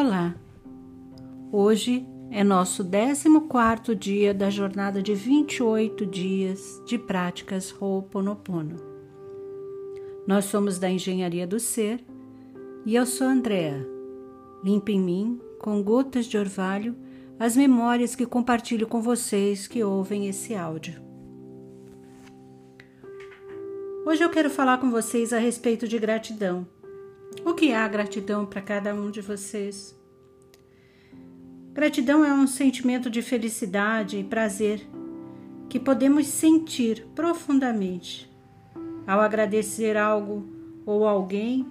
Olá! Hoje é nosso 14 dia da jornada de 28 dias de práticas Ho'oponopono. Nós somos da Engenharia do Ser e eu sou Andrea. Limpa em mim, com gotas de orvalho, as memórias que compartilho com vocês que ouvem esse áudio. Hoje eu quero falar com vocês a respeito de gratidão o que há gratidão para cada um de vocês? Gratidão é um sentimento de felicidade e prazer que podemos sentir profundamente ao agradecer algo ou alguém.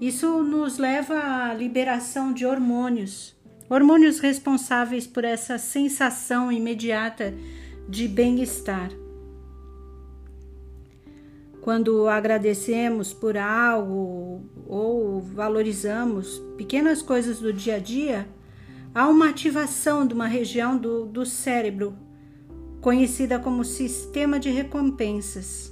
Isso nos leva à liberação de hormônios, hormônios responsáveis por essa sensação imediata de bem-estar. Quando agradecemos por algo ou valorizamos pequenas coisas do dia a dia, há uma ativação de uma região do, do cérebro conhecida como sistema de recompensas,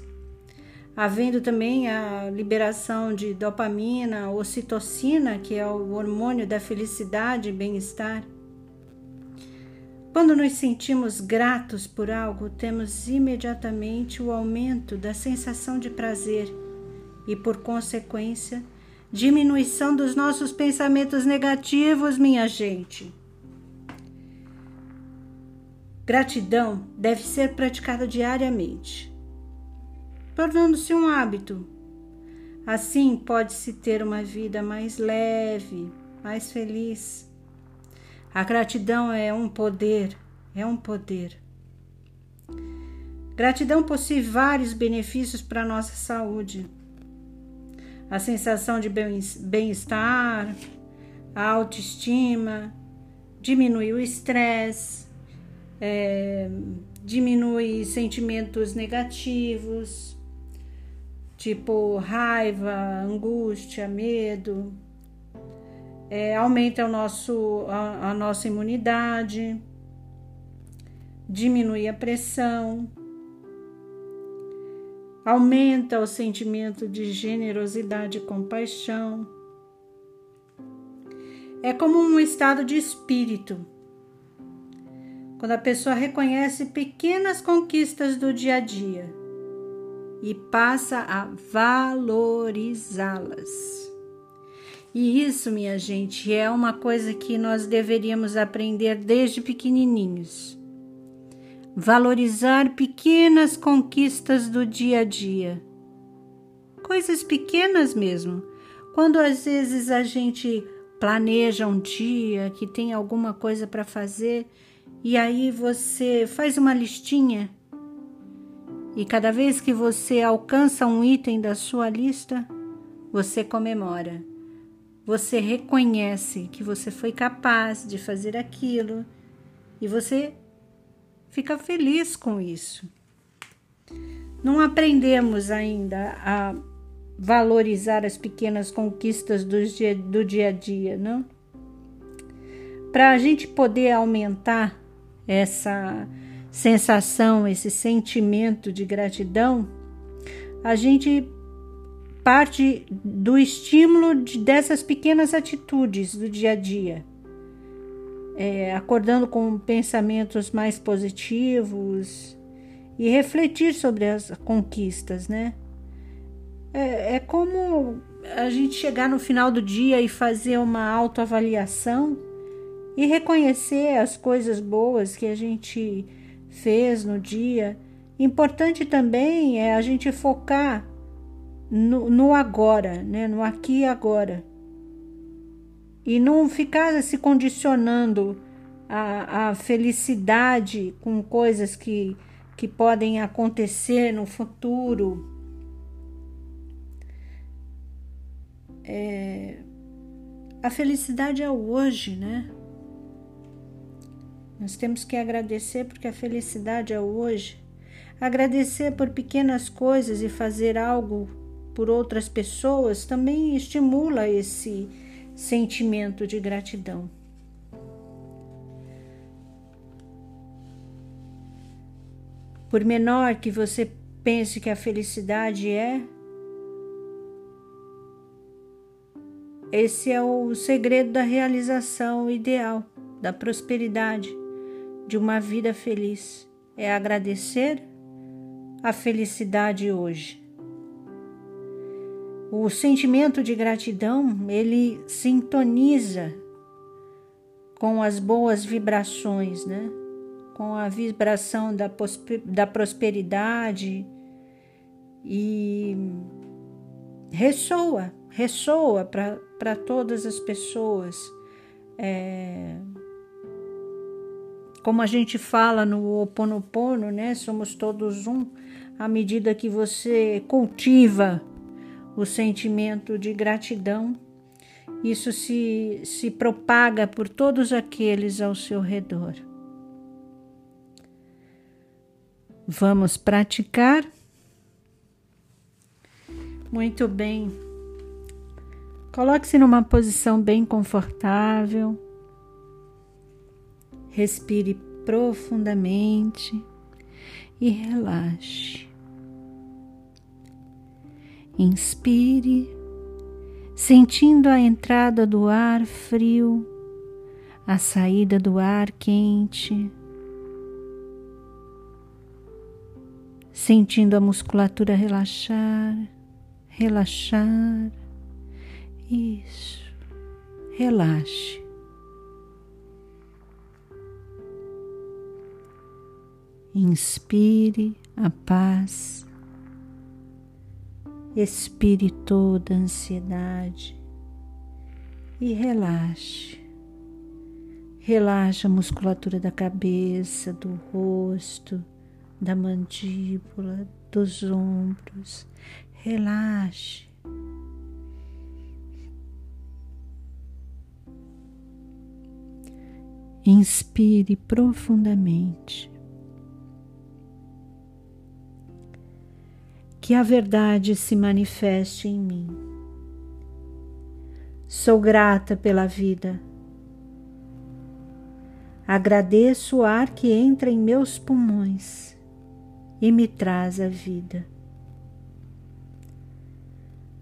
havendo também a liberação de dopamina, ocitocina, que é o hormônio da felicidade e bem-estar. Quando nos sentimos gratos por algo, temos imediatamente o aumento da sensação de prazer e, por consequência, diminuição dos nossos pensamentos negativos, minha gente. Gratidão deve ser praticada diariamente, tornando-se um hábito. Assim, pode-se ter uma vida mais leve, mais feliz a gratidão é um poder, é um poder. Gratidão possui vários benefícios para a nossa saúde. A sensação de bem-estar, a autoestima, diminui o estresse, é, diminui sentimentos negativos, tipo raiva, angústia, medo é, aumenta o nosso, a, a nossa imunidade, diminui a pressão, aumenta o sentimento de generosidade e compaixão. É como um estado de espírito. Quando a pessoa reconhece pequenas conquistas do dia a dia e passa a valorizá-las. E isso, minha gente, é uma coisa que nós deveríamos aprender desde pequenininhos. Valorizar pequenas conquistas do dia a dia. Coisas pequenas mesmo. Quando às vezes a gente planeja um dia que tem alguma coisa para fazer e aí você faz uma listinha e cada vez que você alcança um item da sua lista, você comemora você reconhece que você foi capaz de fazer aquilo e você fica feliz com isso. Não aprendemos ainda a valorizar as pequenas conquistas do dia, do dia a dia, não? Para a gente poder aumentar essa sensação, esse sentimento de gratidão, a gente parte do estímulo de, dessas pequenas atitudes do dia a dia. É, acordando com pensamentos mais positivos e refletir sobre as conquistas, né? É, é como a gente chegar no final do dia e fazer uma autoavaliação e reconhecer as coisas boas que a gente fez no dia. Importante também é a gente focar no, no agora, né? no aqui e agora. E não ficar se condicionando a, a felicidade com coisas que, que podem acontecer no futuro. É, a felicidade é o hoje, né? Nós temos que agradecer porque a felicidade é o hoje. Agradecer por pequenas coisas e fazer algo por outras pessoas também estimula esse sentimento de gratidão. Por menor que você pense que a felicidade é, esse é o segredo da realização ideal, da prosperidade, de uma vida feliz. É agradecer a felicidade hoje. O sentimento de gratidão, ele sintoniza com as boas vibrações, né? Com a vibração da, da prosperidade e ressoa, ressoa para todas as pessoas. É, como a gente fala no Ho Oponopono, né? Somos todos um. À medida que você cultiva o sentimento de gratidão, isso se, se propaga por todos aqueles ao seu redor. Vamos praticar? Muito bem. Coloque-se numa posição bem confortável. Respire profundamente e relaxe. Inspire, sentindo a entrada do ar frio, a saída do ar quente, sentindo a musculatura relaxar, relaxar. Isso, relaxe. Inspire a paz, expire toda a ansiedade e relaxe. Relaxa a musculatura da cabeça, do rosto, da mandíbula, dos ombros. Relaxe. Inspire profundamente. Que a verdade se manifeste em mim. Sou grata pela vida. Agradeço o ar que entra em meus pulmões e me traz a vida.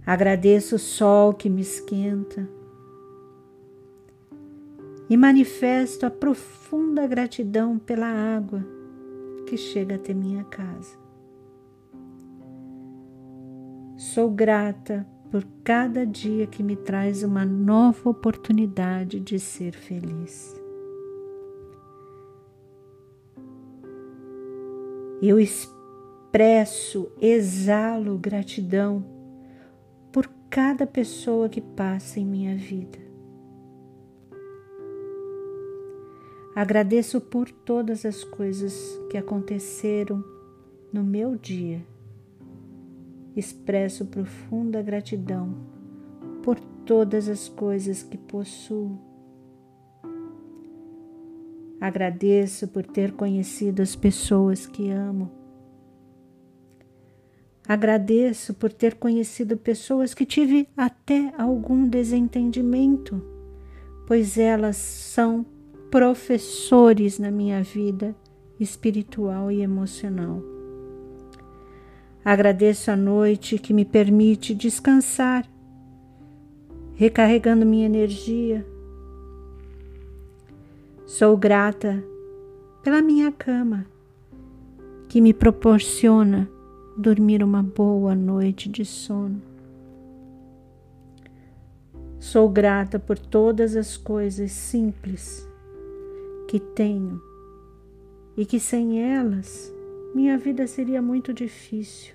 Agradeço o sol que me esquenta e manifesto a profunda gratidão pela água que chega até minha casa. Sou grata por cada dia que me traz uma nova oportunidade de ser feliz. Eu expresso, exalo gratidão por cada pessoa que passa em minha vida. Agradeço por todas as coisas que aconteceram no meu dia expresso profunda gratidão por todas as coisas que possuo. Agradeço por ter conhecido as pessoas que amo. Agradeço por ter conhecido pessoas que tive até algum desentendimento, pois elas são professores na minha vida espiritual e emocional. Agradeço a noite que me permite descansar, recarregando minha energia. Sou grata pela minha cama, que me proporciona dormir uma boa noite de sono. Sou grata por todas as coisas simples que tenho e que sem elas minha vida seria muito difícil.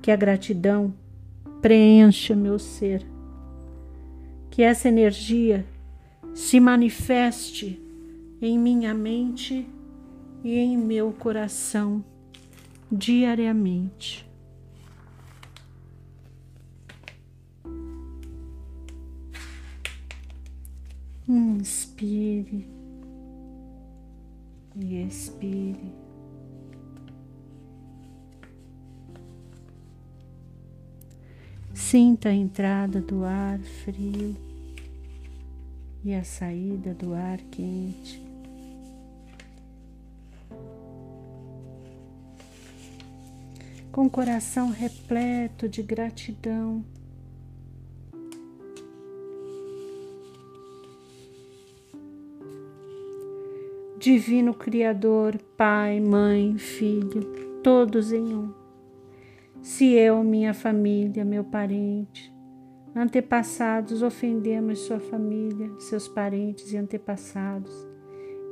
Que a gratidão preencha meu ser, que essa energia se manifeste em minha mente e em meu coração diariamente. Inspire e expire. Sinta a entrada do ar frio e a saída do ar quente. Com o coração repleto de gratidão, Divino Criador, Pai, Mãe, Filho, todos em um. Se eu, minha família, meu parente, antepassados ofendemos sua família, seus parentes e antepassados,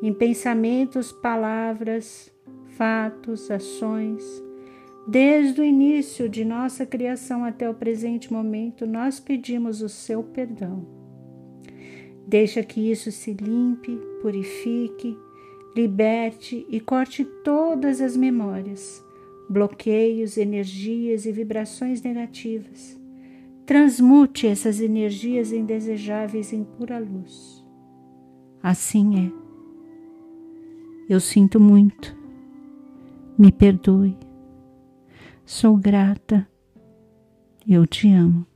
em pensamentos, palavras, fatos, ações, desde o início de nossa criação até o presente momento, nós pedimos o seu perdão. Deixa que isso se limpe, purifique, liberte e corte todas as memórias, bloqueios, energias e vibrações negativas Transmute essas energias indesejáveis em pura luz. Assim é. Eu sinto muito. Me perdoe. Sou grata. Eu te amo.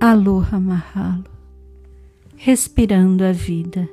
Aloha Mahalo. Respirando a vida.